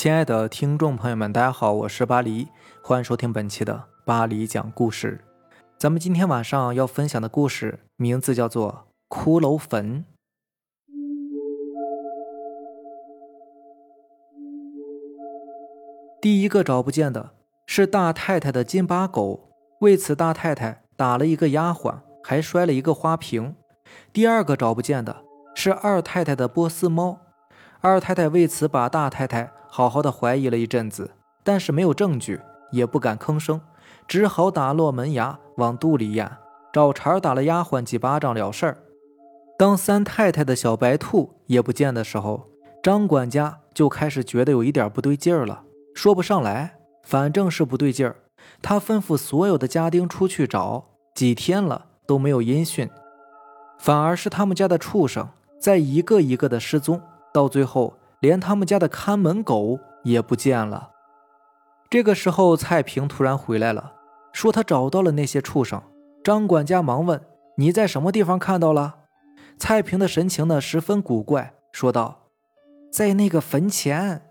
亲爱的听众朋友们，大家好，我是巴黎，欢迎收听本期的巴黎讲故事。咱们今天晚上要分享的故事名字叫做《骷髅坟》。第一个找不见的是大太太的金巴狗，为此大太太打了一个丫鬟，还摔了一个花瓶。第二个找不见的是二太太的波斯猫，二太太为此把大太太好好的怀疑了一阵子，但是没有证据，也不敢吭声，只好打落门牙往肚里咽，找茬打了丫鬟几巴掌了事儿。当三太太的小白兔也不见的时候，张管家就开始觉得有一点不对劲儿了。说不上来，反正是不对劲儿。他吩咐所有的家丁出去找，几天了都没有音讯，反而是他们家的畜生在一个一个的失踪，到最后连他们家的看门狗也不见了。这个时候，蔡平突然回来了，说他找到了那些畜生。张管家忙问：“你在什么地方看到了？”蔡平的神情呢十分古怪，说道：“在那个坟前。”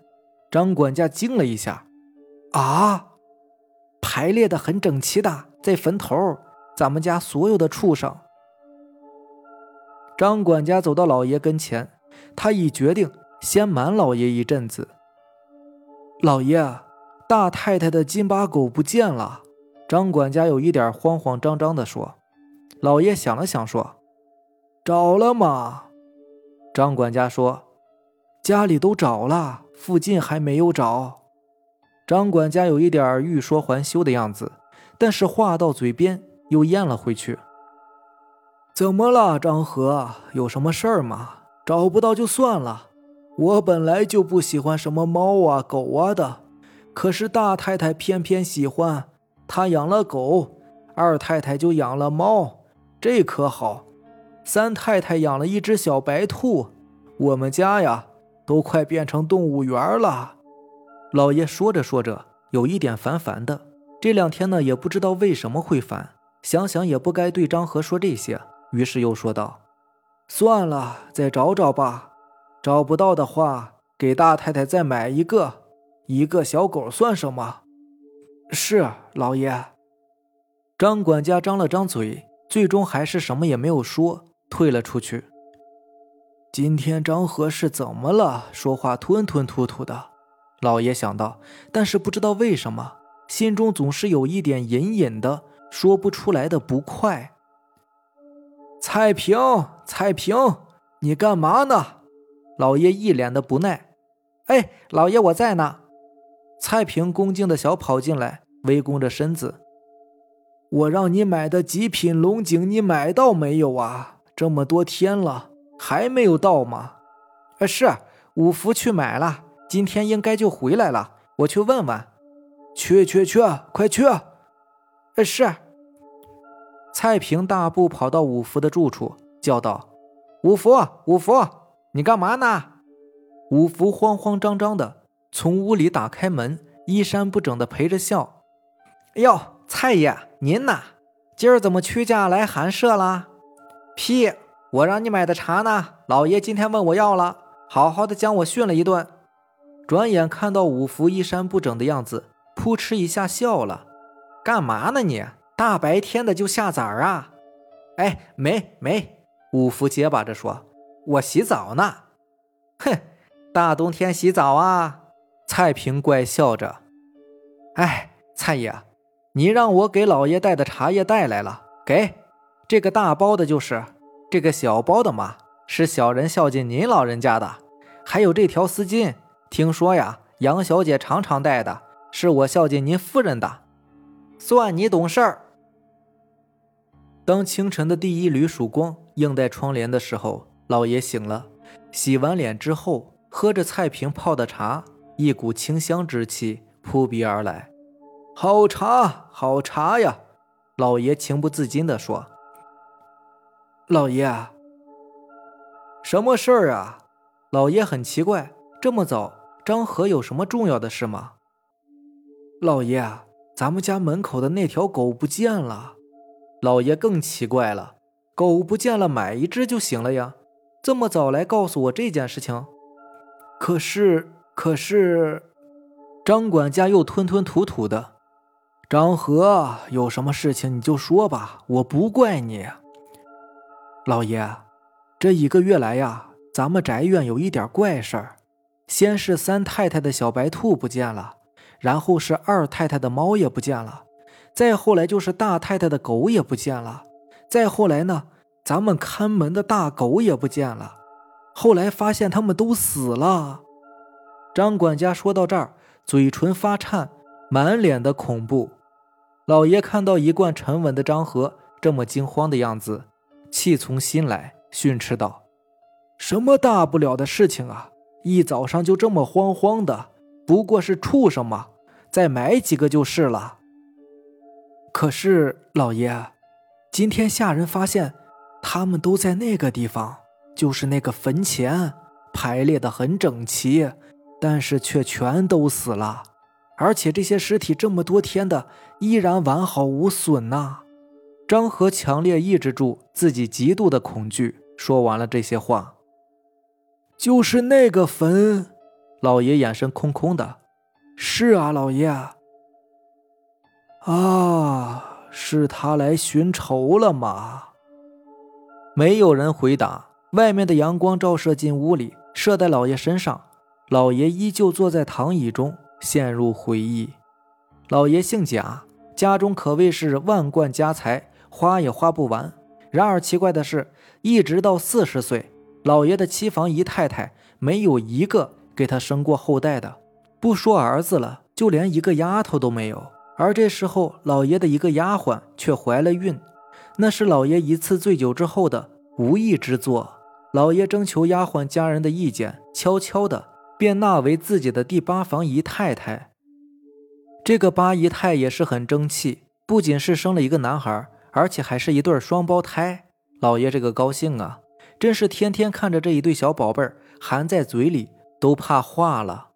张管家惊了一下，啊，排列的很整齐的，在坟头，咱们家所有的畜生。张管家走到老爷跟前，他已决定先瞒老爷一阵子。老爷，大太太的金巴狗不见了。张管家有一点慌慌张张的说。老爷想了想说：“找了吗？”张管家说：“家里都找了。”附近还没有找，张管家有一点欲说还休的样子，但是话到嘴边又咽了回去。怎么了，张和？有什么事儿吗？找不到就算了，我本来就不喜欢什么猫啊狗啊的，可是大太太偏偏喜欢，她养了狗，二太太就养了猫，这可好。三太太养了一只小白兔，我们家呀。都快变成动物园了，老爷说着说着，有一点烦烦的。这两天呢，也不知道为什么会烦，想想也不该对张和说这些，于是又说道：“算了，再找找吧。找不到的话，给大太太再买一个，一个小狗算什么？”是老爷。张管家张了张嘴，最终还是什么也没有说，退了出去。今天张和是怎么了？说话吞吞吐吐的。老爷想到，但是不知道为什么，心中总是有一点隐隐的说不出来的不快。蔡平，蔡平，你干嘛呢？老爷一脸的不耐。哎，老爷我在呢。蔡平恭敬的小跑进来，微弓着身子。我让你买的极品龙井，你买到没有啊？这么多天了。还没有到吗？呃，是五福去买了，今天应该就回来了。我去问问。去去去，快去！呃，是。蔡平大步跑到五福的住处，叫道：“五福，五福，你干嘛呢？”五福慌慌张张的从屋里打开门，衣衫不整的陪着笑：“哟，蔡爷，您呐，今儿怎么屈驾来寒舍了？”屁！我让你买的茶呢？老爷今天问我要了，好好的将我训了一顿。转眼看到五福衣衫不整的样子，扑哧一下笑了。干嘛呢你？大白天的就下崽儿啊？哎，没没。五福结巴着说：“我洗澡呢。”哼，大冬天洗澡啊？蔡平怪笑着。哎，蔡爷，你让我给老爷带的茶叶带来了，给这个大包的就是。这个小包的嘛，是小人孝敬您老人家的。还有这条丝巾，听说呀，杨小姐常常戴的，是我孝敬您夫人的。算你懂事儿。当清晨的第一缕曙光映在窗帘的时候，老爷醒了，洗完脸之后，喝着菜瓶泡的茶，一股清香之气扑鼻而来。好茶，好茶呀！老爷情不自禁地说。老爷，什么事儿啊？老爷很奇怪，这么早，张和有什么重要的事吗？老爷，咱们家门口的那条狗不见了。老爷更奇怪了，狗不见了，买一只就行了呀，这么早来告诉我这件事情？可是，可是，张管家又吞吞吐吐的：“张和，有什么事情你就说吧，我不怪你。”老爷，这一个月来呀，咱们宅院有一点怪事儿。先是三太太的小白兔不见了，然后是二太太的猫也不见了，再后来就是大太太的狗也不见了，再后来呢，咱们看门的大狗也不见了。后来发现他们都死了。张管家说到这儿，嘴唇发颤，满脸的恐怖。老爷看到一贯沉稳的张和这么惊慌的样子，气从心来，训斥道：“什么大不了的事情啊？”一早上就这么慌慌的，不过是畜生嘛，再买几个就是了。可是老爷，今天下人发现，他们都在那个地方，就是那个坟前，排列的很整齐，但是却全都死了，而且这些尸体这么多天的，依然完好无损呐。张和强烈抑制住自己极度的恐惧，说完了这些话。就是那个坟，老爷眼神空空的。是啊，老爷。啊，是他来寻仇了吗？没有人回答。外面的阳光照射进屋里，射在老爷身上。老爷依旧坐在躺椅中，陷入回忆。老爷姓贾，家中可谓是万贯家财，花也花不完。然而奇怪的是，一直到四十岁。老爷的妻房姨太太没有一个给他生过后代的，不说儿子了，就连一个丫头都没有。而这时候，老爷的一个丫鬟却怀了孕，那是老爷一次醉酒之后的无意之作。老爷征求丫鬟家人的意见，悄悄的便纳为自己的第八房姨太太。这个八姨太也是很争气，不仅是生了一个男孩，而且还是一对双胞胎。老爷这个高兴啊！真是天天看着这一对小宝贝儿含在嘴里都怕化了，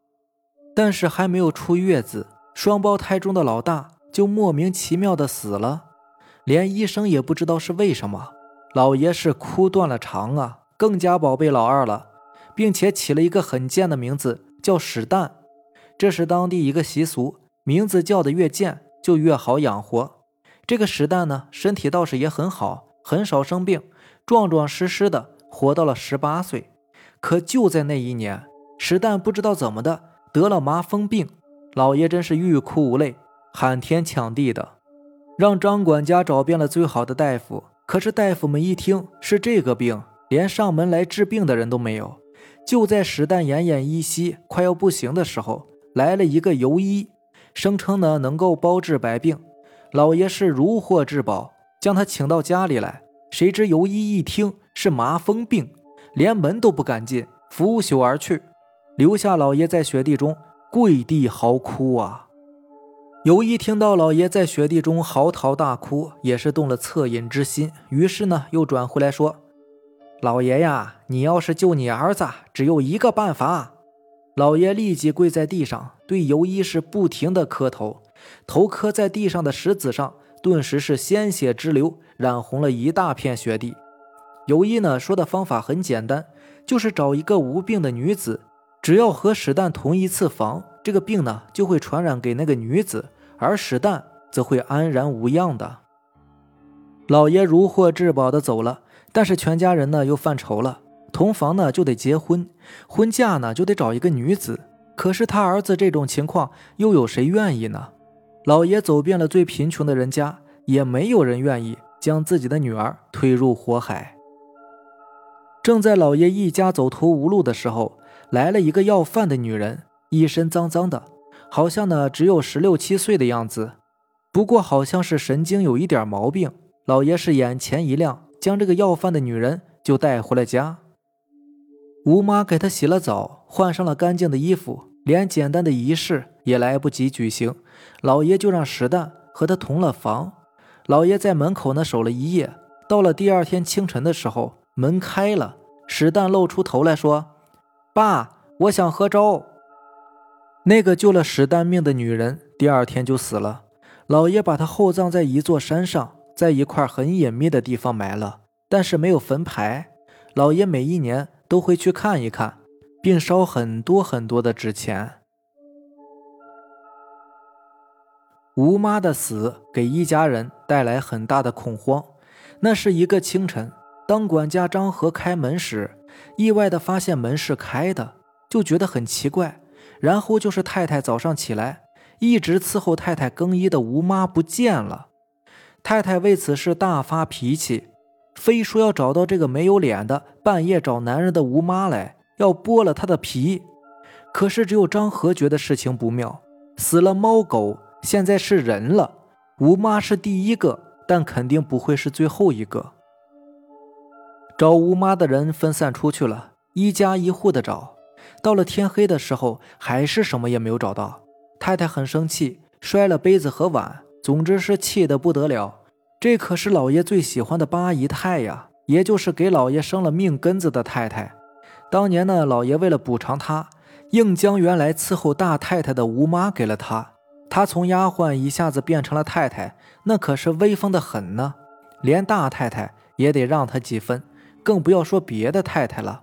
但是还没有出月子，双胞胎中的老大就莫名其妙的死了，连医生也不知道是为什么。老爷是哭断了肠啊，更加宝贝老二了，并且起了一个很贱的名字，叫史蛋。这是当地一个习俗，名字叫的越贱就越好养活。这个史蛋呢，身体倒是也很好，很少生病。壮壮实实的活到了十八岁，可就在那一年，史蛋不知道怎么的得了麻风病，老爷真是欲哭无泪，喊天抢地的，让张管家找遍了最好的大夫，可是大夫们一听是这个病，连上门来治病的人都没有。就在石蛋奄奄一息、快要不行的时候，来了一个游医，声称呢能够包治百病，老爷是如获至宝，将他请到家里来。谁知游医一听是麻风病，连门都不敢进，拂袖而去，留下老爷在雪地中跪地嚎哭啊！尤一听到老爷在雪地中嚎啕大哭，也是动了恻隐之心，于是呢又转回来说：“老爷呀，你要是救你儿子，只有一个办法。”老爷立即跪在地上，对尤一是不停的磕头，头磕在地上的石子上。顿时是鲜血直流，染红了一大片雪地。尤一呢说的方法很简单，就是找一个无病的女子，只要和史旦同一次房，这个病呢就会传染给那个女子，而史旦则会安然无恙的。老爷如获至宝的走了，但是全家人呢又犯愁了，同房呢就得结婚，婚嫁呢就得找一个女子，可是他儿子这种情况，又有谁愿意呢？老爷走遍了最贫穷的人家，也没有人愿意将自己的女儿推入火海。正在老爷一家走投无路的时候，来了一个要饭的女人，一身脏脏的，好像呢只有十六七岁的样子。不过好像是神经有一点毛病。老爷是眼前一亮，将这个要饭的女人就带回了家。吴妈给她洗了澡，换上了干净的衣服，连简单的仪式也来不及举行。老爷就让石蛋和他同了房。老爷在门口呢守了一夜。到了第二天清晨的时候，门开了，石蛋露出头来说：“爸，我想喝粥。”那个救了史丹命的女人，第二天就死了。老爷把她厚葬在一座山上，在一块很隐秘的地方埋了，但是没有坟牌。老爷每一年都会去看一看，并烧很多很多的纸钱。吴妈的死给一家人带来很大的恐慌。那是一个清晨，当管家张和开门时，意外的发现门是开的，就觉得很奇怪。然后就是太太早上起来，一直伺候太太更衣的吴妈不见了。太太为此事大发脾气，非说要找到这个没有脸的半夜找男人的吴妈来，要剥了她的皮。可是只有张和觉得事情不妙，死了猫狗。现在是人了，吴妈是第一个，但肯定不会是最后一个。找吴妈的人分散出去了，一家一户的找，到了天黑的时候，还是什么也没有找到。太太很生气，摔了杯子和碗，总之是气得不得了。这可是老爷最喜欢的八姨太呀，也就是给老爷生了命根子的太太。当年呢，老爷为了补偿她，硬将原来伺候大太太的吴妈给了她。她从丫鬟一下子变成了太太，那可是威风的很呢，连大太太也得让她几分，更不要说别的太太了。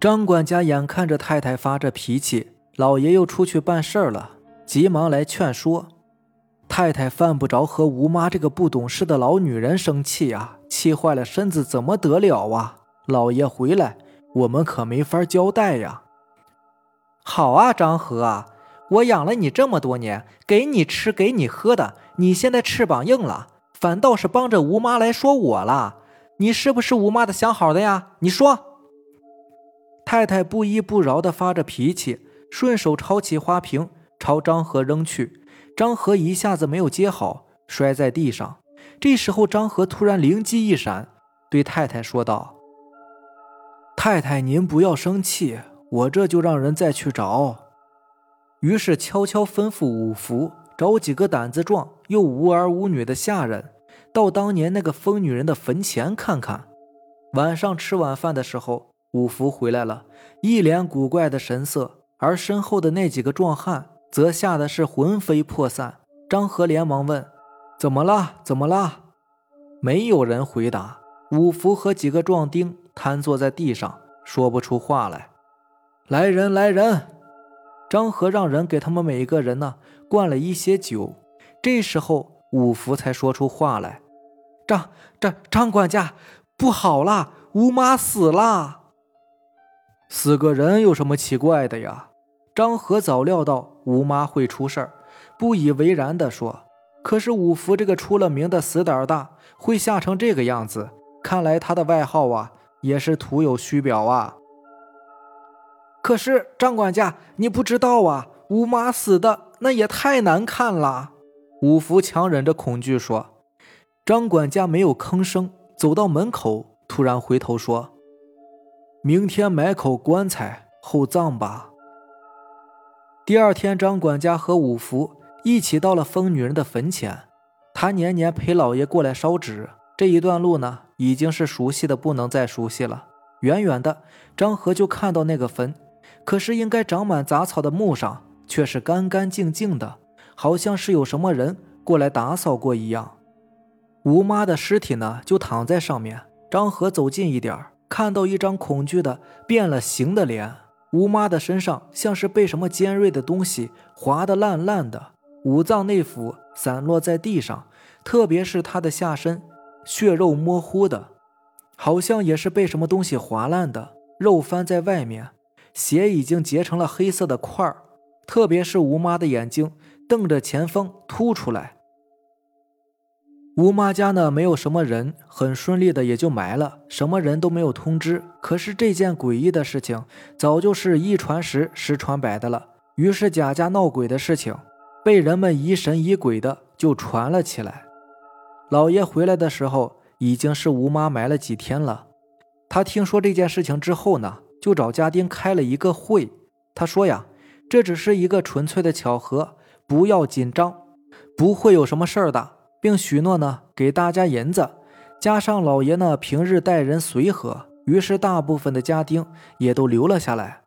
张管家眼看着太太发着脾气，老爷又出去办事儿了，急忙来劝说。太太犯不着和吴妈这个不懂事的老女人生气呀，气坏了身子怎么得了啊？老爷回来，我们可没法交代呀。好啊，张和啊。我养了你这么多年，给你吃，给你喝的，你现在翅膀硬了，反倒是帮着吴妈来说我了。你是不是吴妈的想好的呀？你说。太太不依不饶地发着脾气，顺手抄起花瓶朝张和扔去，张和一下子没有接好，摔在地上。这时候，张和突然灵机一闪，对太太说道：“太太，您不要生气，我这就让人再去找。”于是悄悄吩咐五福找几个胆子壮又无儿无女的下人，到当年那个疯女人的坟前看看。晚上吃晚饭的时候，五福回来了，一脸古怪的神色，而身后的那几个壮汉则吓得是魂飞魄散。张和连忙问：“怎么了？怎么了？”没有人回答。五福和几个壮丁瘫坐在地上，说不出话来。来人，来人！张和让人给他们每一个人呢灌了一些酒，这时候五福才说出话来：“张张张管家，不好了，吴妈死了。死个人有什么奇怪的呀？”张和早料到吴妈会出事儿，不以为然地说：“可是五福这个出了名的死胆大，会吓成这个样子，看来他的外号啊也是徒有虚表啊。”可是张管家，你不知道啊，吴妈死的那也太难看了。五福强忍着恐惧说。张管家没有吭声，走到门口，突然回头说：“明天买口棺材厚葬吧。”第二天，张管家和五福一起到了疯女人的坟前。他年年陪老爷过来烧纸，这一段路呢，已经是熟悉的不能再熟悉了。远远的，张和就看到那个坟。可是，应该长满杂草的墓上却是干干净净的，好像是有什么人过来打扫过一样。吴妈的尸体呢，就躺在上面。张和走近一点，看到一张恐惧的变了形的脸。吴妈的身上像是被什么尖锐的东西划得烂烂的，五脏内腑散落在地上，特别是她的下身，血肉模糊的，好像也是被什么东西划烂的，肉翻在外面。血已经结成了黑色的块儿，特别是吴妈的眼睛瞪着前方凸出来。吴妈家呢没有什么人，很顺利的也就埋了，什么人都没有通知。可是这件诡异的事情早就是一传十，十传百的了。于是贾家闹鬼的事情被人们疑神疑鬼的就传了起来。老爷回来的时候已经是吴妈埋了几天了。他听说这件事情之后呢。就找家丁开了一个会，他说呀，这只是一个纯粹的巧合，不要紧张，不会有什么事儿的，并许诺呢给大家银子，加上老爷呢平日待人随和，于是大部分的家丁也都留了下来。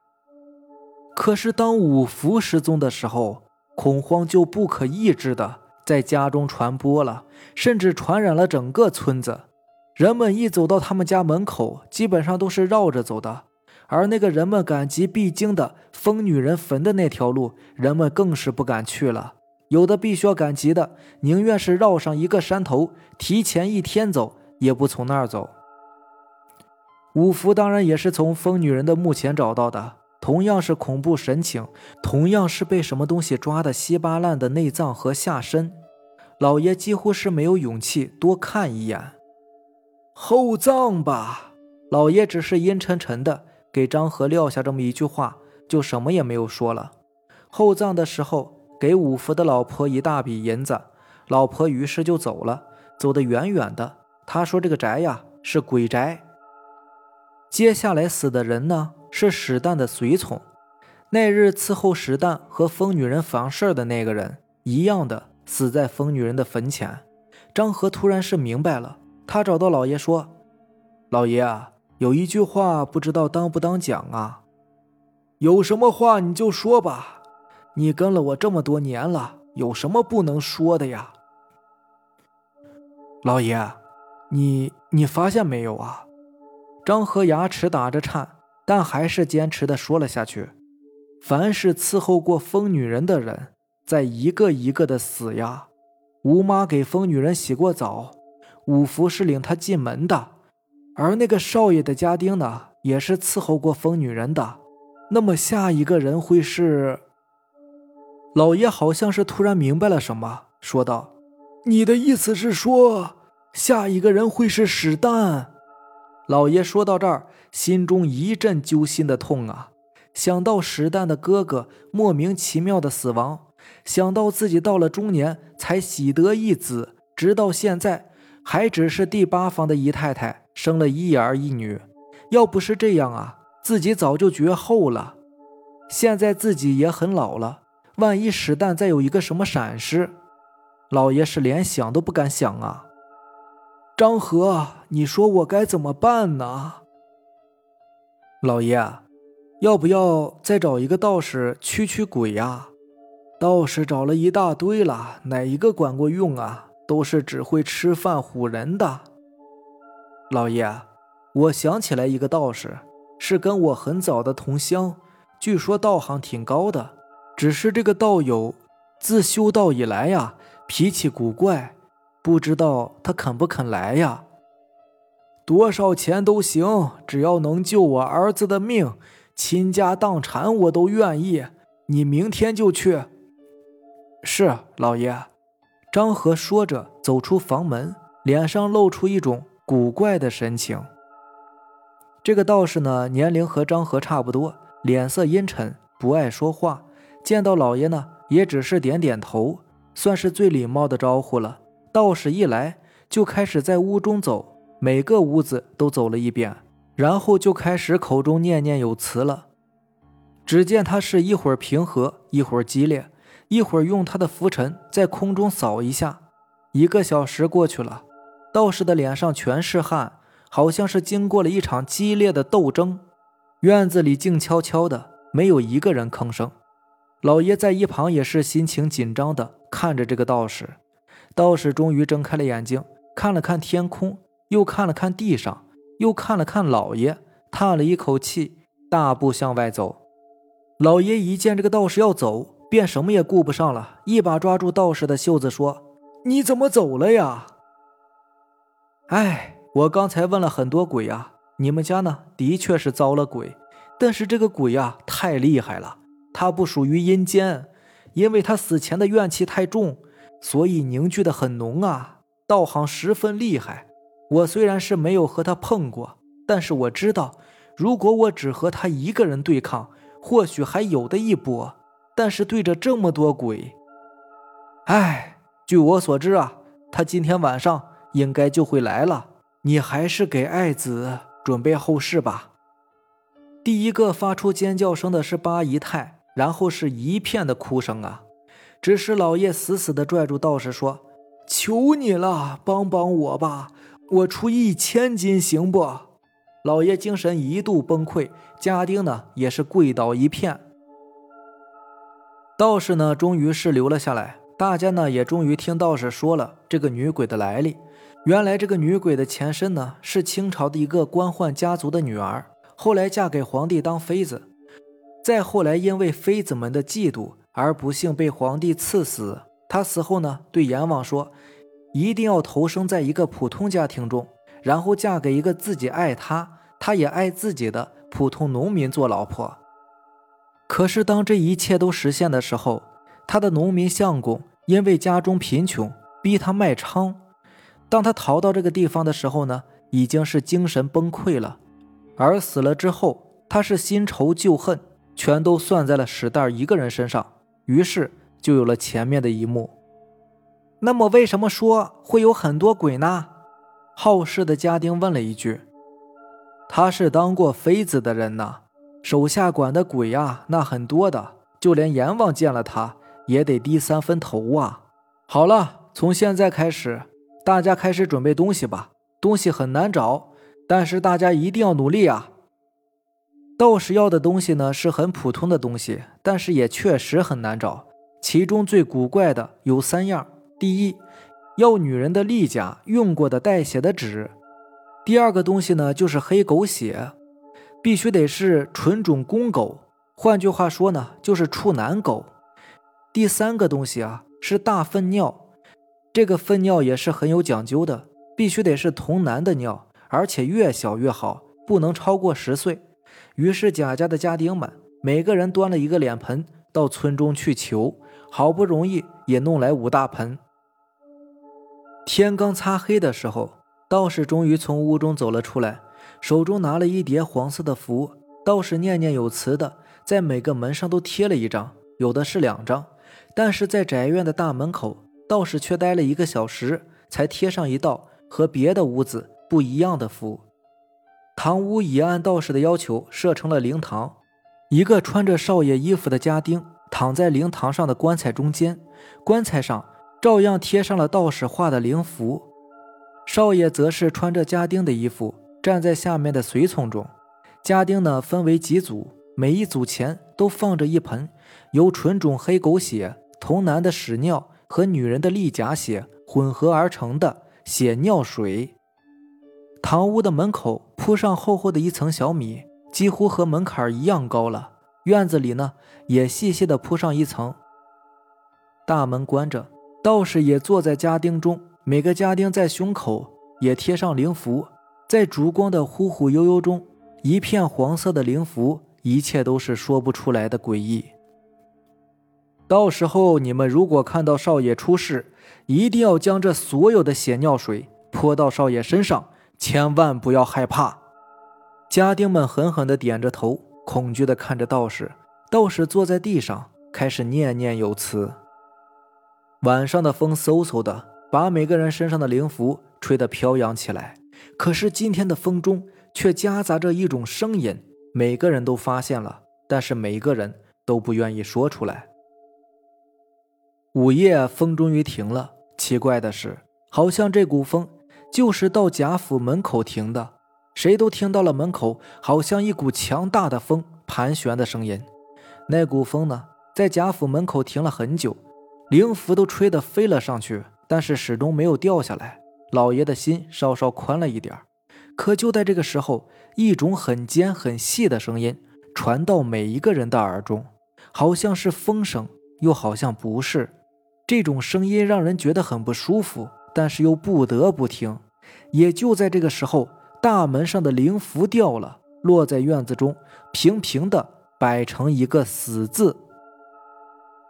可是当五福失踪的时候，恐慌就不可抑制的在家中传播了，甚至传染了整个村子，人们一走到他们家门口，基本上都是绕着走的。而那个人们赶集必经的疯女人坟的那条路，人们更是不敢去了，有的必须要赶集的，宁愿是绕上一个山头，提前一天走，也不从那儿走。五福当然也是从疯女人的墓前找到的，同样是恐怖神情，同样是被什么东西抓的稀巴烂的内脏和下身。老爷几乎是没有勇气多看一眼。厚葬吧，老爷只是阴沉沉的给张和撂下这么一句话，就什么也没有说了。厚葬的时候。给五福的老婆一大笔银子，老婆于是就走了，走得远远的。他说：“这个宅呀是鬼宅。”接下来死的人呢是史旦的随从，那日伺候史旦和疯女人房事的那个人一样的死在疯女人的坟前。张和突然是明白了，他找到老爷说：“老爷啊，有一句话不知道当不当讲啊？有什么话你就说吧。”你跟了我这么多年了，有什么不能说的呀，老爷？你你发现没有啊？张和牙齿打着颤，但还是坚持的说了下去：“凡是伺候过疯女人的人，在一个一个的死呀。吴妈给疯女人洗过澡，五福是领她进门的，而那个少爷的家丁呢，也是伺候过疯女人的。那么下一个人会是？”老爷好像是突然明白了什么，说道：“你的意思是说，下一个人会是史丹？”老爷说到这儿，心中一阵揪心的痛啊！想到史丹的哥哥莫名其妙的死亡，想到自己到了中年才喜得一子，直到现在还只是第八房的姨太太，生了一儿一女。要不是这样啊，自己早就绝后了。现在自己也很老了。万一史旦再有一个什么闪失，老爷是连想都不敢想啊！张和，你说我该怎么办呢？老爷，要不要再找一个道士驱驱鬼呀？道士找了一大堆了，哪一个管过用啊？都是只会吃饭唬人的。老爷，我想起来一个道士，是跟我很早的同乡，据说道行挺高的。只是这个道友自修道以来呀，脾气古怪，不知道他肯不肯来呀？多少钱都行，只要能救我儿子的命，倾家荡产我都愿意。你明天就去。是老爷。张和说着走出房门，脸上露出一种古怪的神情。这个道士呢，年龄和张和差不多，脸色阴沉，不爱说话。见到老爷呢，也只是点点头，算是最礼貌的招呼了。道士一来，就开始在屋中走，每个屋子都走了一遍，然后就开始口中念念有词了。只见他是一会儿平和，一会儿激烈，一会儿用他的拂尘在空中扫一下。一个小时过去了，道士的脸上全是汗，好像是经过了一场激烈的斗争。院子里静悄悄的，没有一个人吭声。老爷在一旁也是心情紧张的看着这个道士。道士终于睁开了眼睛，看了看天空，又看了看地上，又看了看老爷，叹了一口气，大步向外走。老爷一见这个道士要走，便什么也顾不上了，一把抓住道士的袖子说：“你怎么走了呀？”哎，我刚才问了很多鬼啊，你们家呢的确是遭了鬼，但是这个鬼呀太厉害了。他不属于阴间，因为他死前的怨气太重，所以凝聚的很浓啊，道行十分厉害。我虽然是没有和他碰过，但是我知道，如果我只和他一个人对抗，或许还有的一搏。但是对着这么多鬼，哎，据我所知啊，他今天晚上应该就会来了。你还是给爱子准备后事吧。第一个发出尖叫声的是八姨太。然后是一片的哭声啊！只是老爷死死地拽住道士说：“求你了，帮帮我吧！我出一千金行不？”老爷精神一度崩溃，家丁呢也是跪倒一片。道士呢终于是留了下来，大家呢也终于听道士说了这个女鬼的来历。原来这个女鬼的前身呢是清朝的一个官宦家族的女儿，后来嫁给皇帝当妃子。再后来，因为妃子们的嫉妒而不幸被皇帝赐死。他死后呢，对阎王说，一定要投生在一个普通家庭中，然后嫁给一个自己爱他，他也爱自己的普通农民做老婆。可是当这一切都实现的时候，他的农民相公因为家中贫穷，逼他卖娼。当他逃到这个地方的时候呢，已经是精神崩溃了。而死了之后，他是新仇旧恨全都算在了史袋一个人身上，于是就有了前面的一幕。那么，为什么说会有很多鬼呢？好事的家丁问了一句：“他是当过妃子的人呐，手下管的鬼啊，那很多的，就连阎王见了他也得低三分头啊。”好了，从现在开始，大家开始准备东西吧。东西很难找，但是大家一定要努力啊！道士要的东西呢，是很普通的东西，但是也确实很难找。其中最古怪的有三样。第一，要女人的例假用过的带血的纸；第二个东西呢，就是黑狗血，必须得是纯种公狗，换句话说呢，就是处男狗；第三个东西啊，是大粪尿，这个粪尿也是很有讲究的，必须得是童男的尿，而且越小越好，不能超过十岁。于是贾家的家丁们每个人端了一个脸盆到村中去求，好不容易也弄来五大盆。天刚擦黑的时候，道士终于从屋中走了出来，手中拿了一叠黄色的符。道士念念有词的在每个门上都贴了一张，有的是两张。但是在宅院的大门口，道士却待了一个小时，才贴上一道和别的屋子不一样的符。堂屋已按道士的要求设成了灵堂，一个穿着少爷衣服的家丁躺在灵堂上的棺材中间，棺材上。照样贴上了道士画的灵符，少爷则是穿着家丁的衣服站在下面的随从中。家丁呢分为几组，每一组前都放着一盆由纯种黑狗血、童男的屎尿和女人的例假血混合而成的血尿水。堂屋的门口铺上厚厚的一层小米，几乎和门槛一样高了。院子里呢也细细的铺上一层。大门关着。道士也坐在家丁中，每个家丁在胸口也贴上灵符，在烛光的忽忽悠悠中，一片黄色的灵符，一切都是说不出来的诡异。到时候你们如果看到少爷出事，一定要将这所有的血尿水泼到少爷身上，千万不要害怕。家丁们狠狠地点着头，恐惧地看着道士。道士坐在地上，开始念念有词。晚上的风嗖嗖的，把每个人身上的灵符吹得飘扬起来。可是今天的风中却夹杂着一种声音，每个人都发现了，但是每个人都不愿意说出来。午夜，风终于停了。奇怪的是，好像这股风就是到贾府门口停的。谁都听到了门口好像一股强大的风盘旋的声音。那股风呢，在贾府门口停了很久。灵符都吹得飞了上去，但是始终没有掉下来。老爷的心稍稍宽了一点可就在这个时候，一种很尖很细的声音传到每一个人的耳中，好像是风声，又好像不是。这种声音让人觉得很不舒服，但是又不得不听。也就在这个时候，大门上的灵符掉了，落在院子中，平平的摆成一个死字。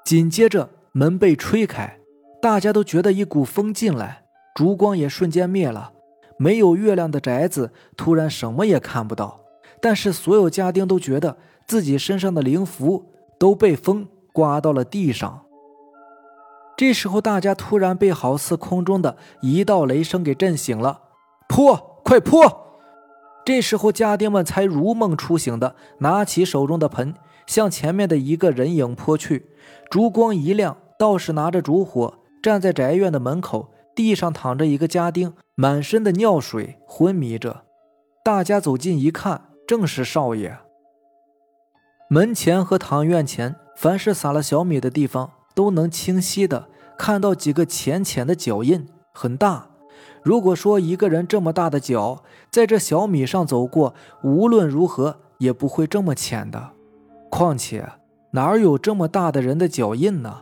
紧接着。门被吹开，大家都觉得一股风进来，烛光也瞬间灭了。没有月亮的宅子突然什么也看不到，但是所有家丁都觉得自己身上的灵符都被风刮到了地上。这时候，大家突然被好似空中的一道雷声给震醒了，泼，快泼！这时候，家丁们才如梦初醒的拿起手中的盆，向前面的一个人影泼去，烛光一亮。道士拿着烛火站在宅院的门口，地上躺着一个家丁，满身的尿水，昏迷着。大家走近一看，正是少爷。门前和堂院前，凡是撒了小米的地方，都能清晰的看到几个浅浅的脚印，很大。如果说一个人这么大的脚在这小米上走过，无论如何也不会这么浅的。况且哪有这么大的人的脚印呢？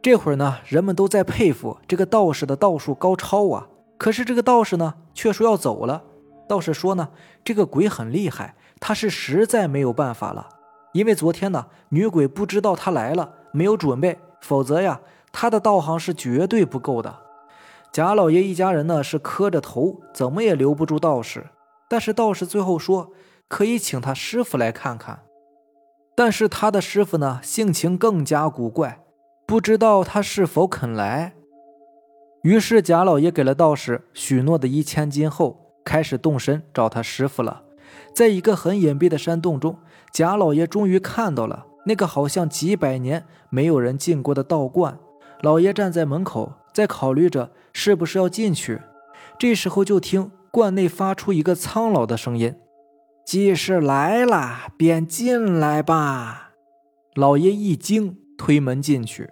这会儿呢，人们都在佩服这个道士的道术高超啊。可是这个道士呢，却说要走了。道士说呢，这个鬼很厉害，他是实在没有办法了。因为昨天呢，女鬼不知道他来了，没有准备，否则呀，他的道行是绝对不够的。贾老爷一家人呢，是磕着头，怎么也留不住道士。但是道士最后说，可以请他师傅来看看。但是他的师傅呢，性情更加古怪，不知道他是否肯来。于是贾老爷给了道士许诺的一千金后，开始动身找他师傅了。在一个很隐蔽的山洞中，贾老爷终于看到了那个好像几百年没有人进过的道观。老爷站在门口，在考虑着是不是要进去。这时候就听观内发出一个苍老的声音。既是来了，便进来吧。老爷一惊，推门进去。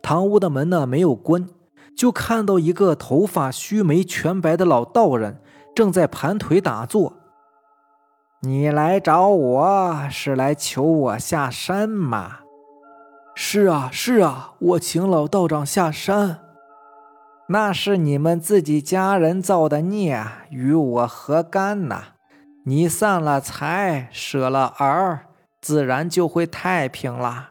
堂屋的门呢没有关，就看到一个头发须眉全白的老道人正在盘腿打坐。你来找我是来求我下山吗？是啊，是啊，我请老道长下山。那是你们自己家人造的孽，与我何干呢？你散了财，舍了儿，自然就会太平了。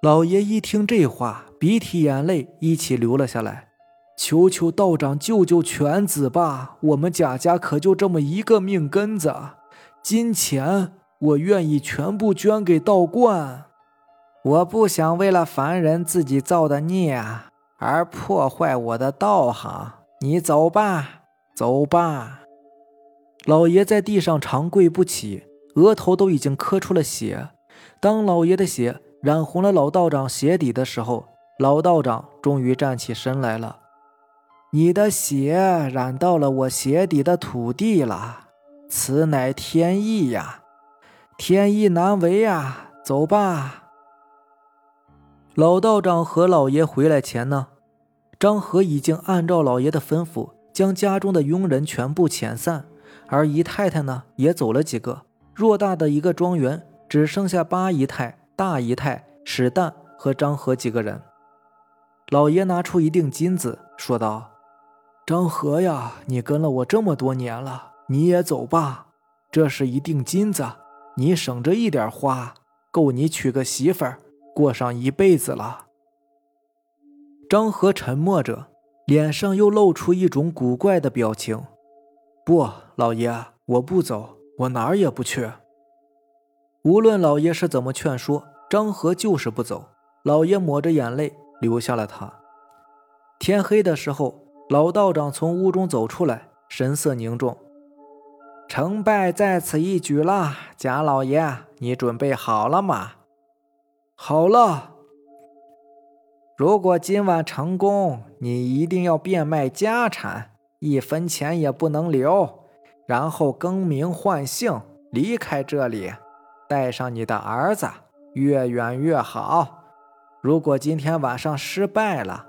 老爷一听这话，鼻涕眼泪一起流了下来。求求道长救救犬子吧！我们贾家可就这么一个命根子，金钱我愿意全部捐给道观。我不想为了凡人自己造的孽而破坏我的道行。你走吧，走吧。老爷在地上长跪不起，额头都已经磕出了血。当老爷的血染红了老道长鞋底的时候，老道长终于站起身来了。你的血染到了我鞋底的土地了，此乃天意呀，天意难违呀。走吧。老道长和老爷回来前呢，张和已经按照老爷的吩咐，将家中的佣人全部遣散。而姨太太呢，也走了几个。偌大的一个庄园，只剩下八姨太、大姨太、史旦和张和几个人。老爷拿出一锭金子，说道：“张和呀，你跟了我这么多年了，你也走吧。这是一锭金子，你省着一点花，够你娶个媳妇儿，过上一辈子了。”张和沉默着，脸上又露出一种古怪的表情。不，老爷，我不走，我哪儿也不去。无论老爷是怎么劝说，张和就是不走。老爷抹着眼泪留下了他。天黑的时候，老道长从屋中走出来，神色凝重。成败在此一举了，贾老爷，你准备好了吗？好了。如果今晚成功，你一定要变卖家产。一分钱也不能留，然后更名换姓离开这里，带上你的儿子，越远越好。如果今天晚上失败了，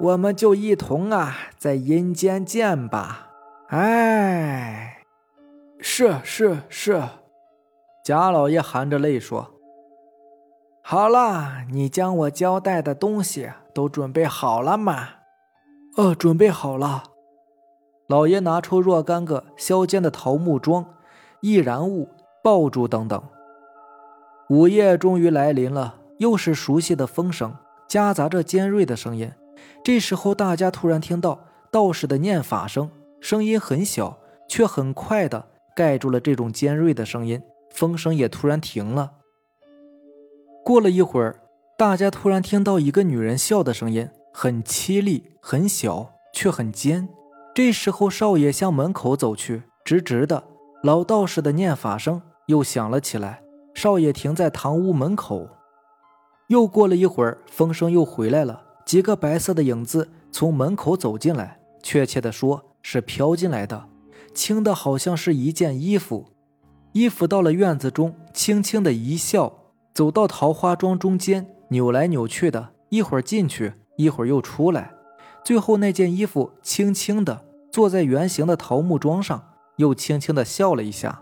我们就一同啊在阴间见吧。哎，是是是，贾老爷含着泪说：“好了，你将我交代的东西都准备好了吗？”“呃，准备好了。”老爷拿出若干个削尖的桃木桩、易燃物、爆竹等等。午夜终于来临了，又是熟悉的风声，夹杂着尖锐的声音。这时候，大家突然听到道士的念法声，声音很小，却很快的盖住了这种尖锐的声音。风声也突然停了。过了一会儿，大家突然听到一个女人笑的声音，很凄厉，很小，却很尖。这时候，少爷向门口走去，直直的。老道士的念法声又响了起来。少爷停在堂屋门口。又过了一会儿，风声又回来了，几个白色的影子从门口走进来，确切的说是飘进来的，轻的好像是一件衣服。衣服到了院子中，轻轻的一笑，走到桃花桩中间，扭来扭去的，一会儿进去，一会儿又出来，最后那件衣服轻轻的。坐在圆形的桃木桩上，又轻轻的笑了一下。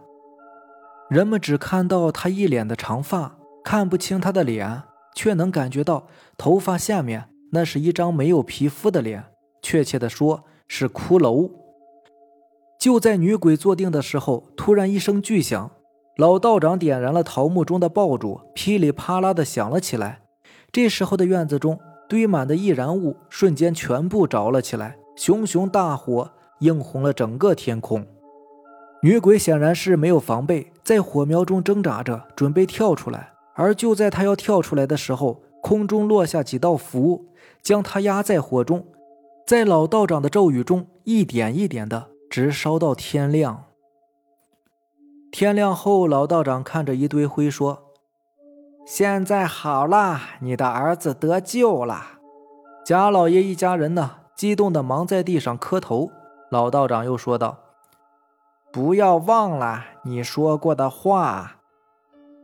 人们只看到他一脸的长发，看不清他的脸，却能感觉到头发下面那是一张没有皮肤的脸，确切的说是骷髅。就在女鬼坐定的时候，突然一声巨响，老道长点燃了桃木中的爆竹，噼里啪啦的响了起来。这时候的院子中堆满的易燃物瞬间全部着了起来，熊熊大火映红了整个天空。女鬼显然是没有防备，在火苗中挣扎着，准备跳出来。而就在她要跳出来的时候，空中落下几道符，将她压在火中，在老道长的咒语中一点一点的。直烧到天亮。天亮后，老道长看着一堆灰说：“现在好了，你的儿子得救了。”贾老爷一家人呢，激动的忙在地上磕头。老道长又说道：“不要忘了你说过的话，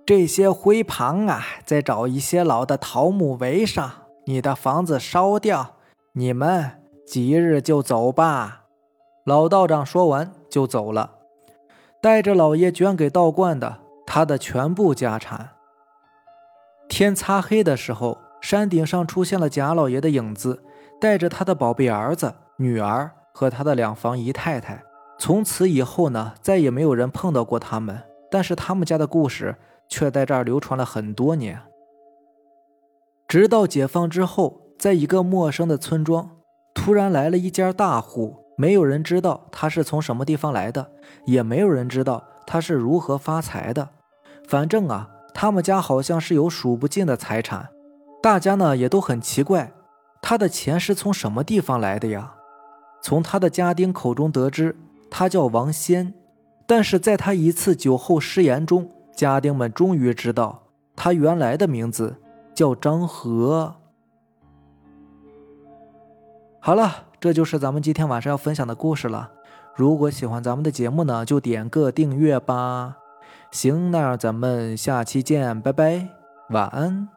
这些灰旁啊，再找一些老的桃木围上，你的房子烧掉，你们即日就走吧。”老道长说完就走了，带着老爷捐给道观的他的全部家产。天擦黑的时候，山顶上出现了贾老爷的影子，带着他的宝贝儿子、女儿和他的两房姨太太。从此以后呢，再也没有人碰到过他们。但是他们家的故事却在这儿流传了很多年。直到解放之后，在一个陌生的村庄，突然来了一家大户。没有人知道他是从什么地方来的，也没有人知道他是如何发财的。反正啊，他们家好像是有数不尽的财产。大家呢也都很奇怪，他的钱是从什么地方来的呀？从他的家丁口中得知，他叫王仙。但是在他一次酒后失言中，家丁们终于知道他原来的名字叫张和。好了。这就是咱们今天晚上要分享的故事了。如果喜欢咱们的节目呢，就点个订阅吧。行，那咱们下期见，拜拜，晚安。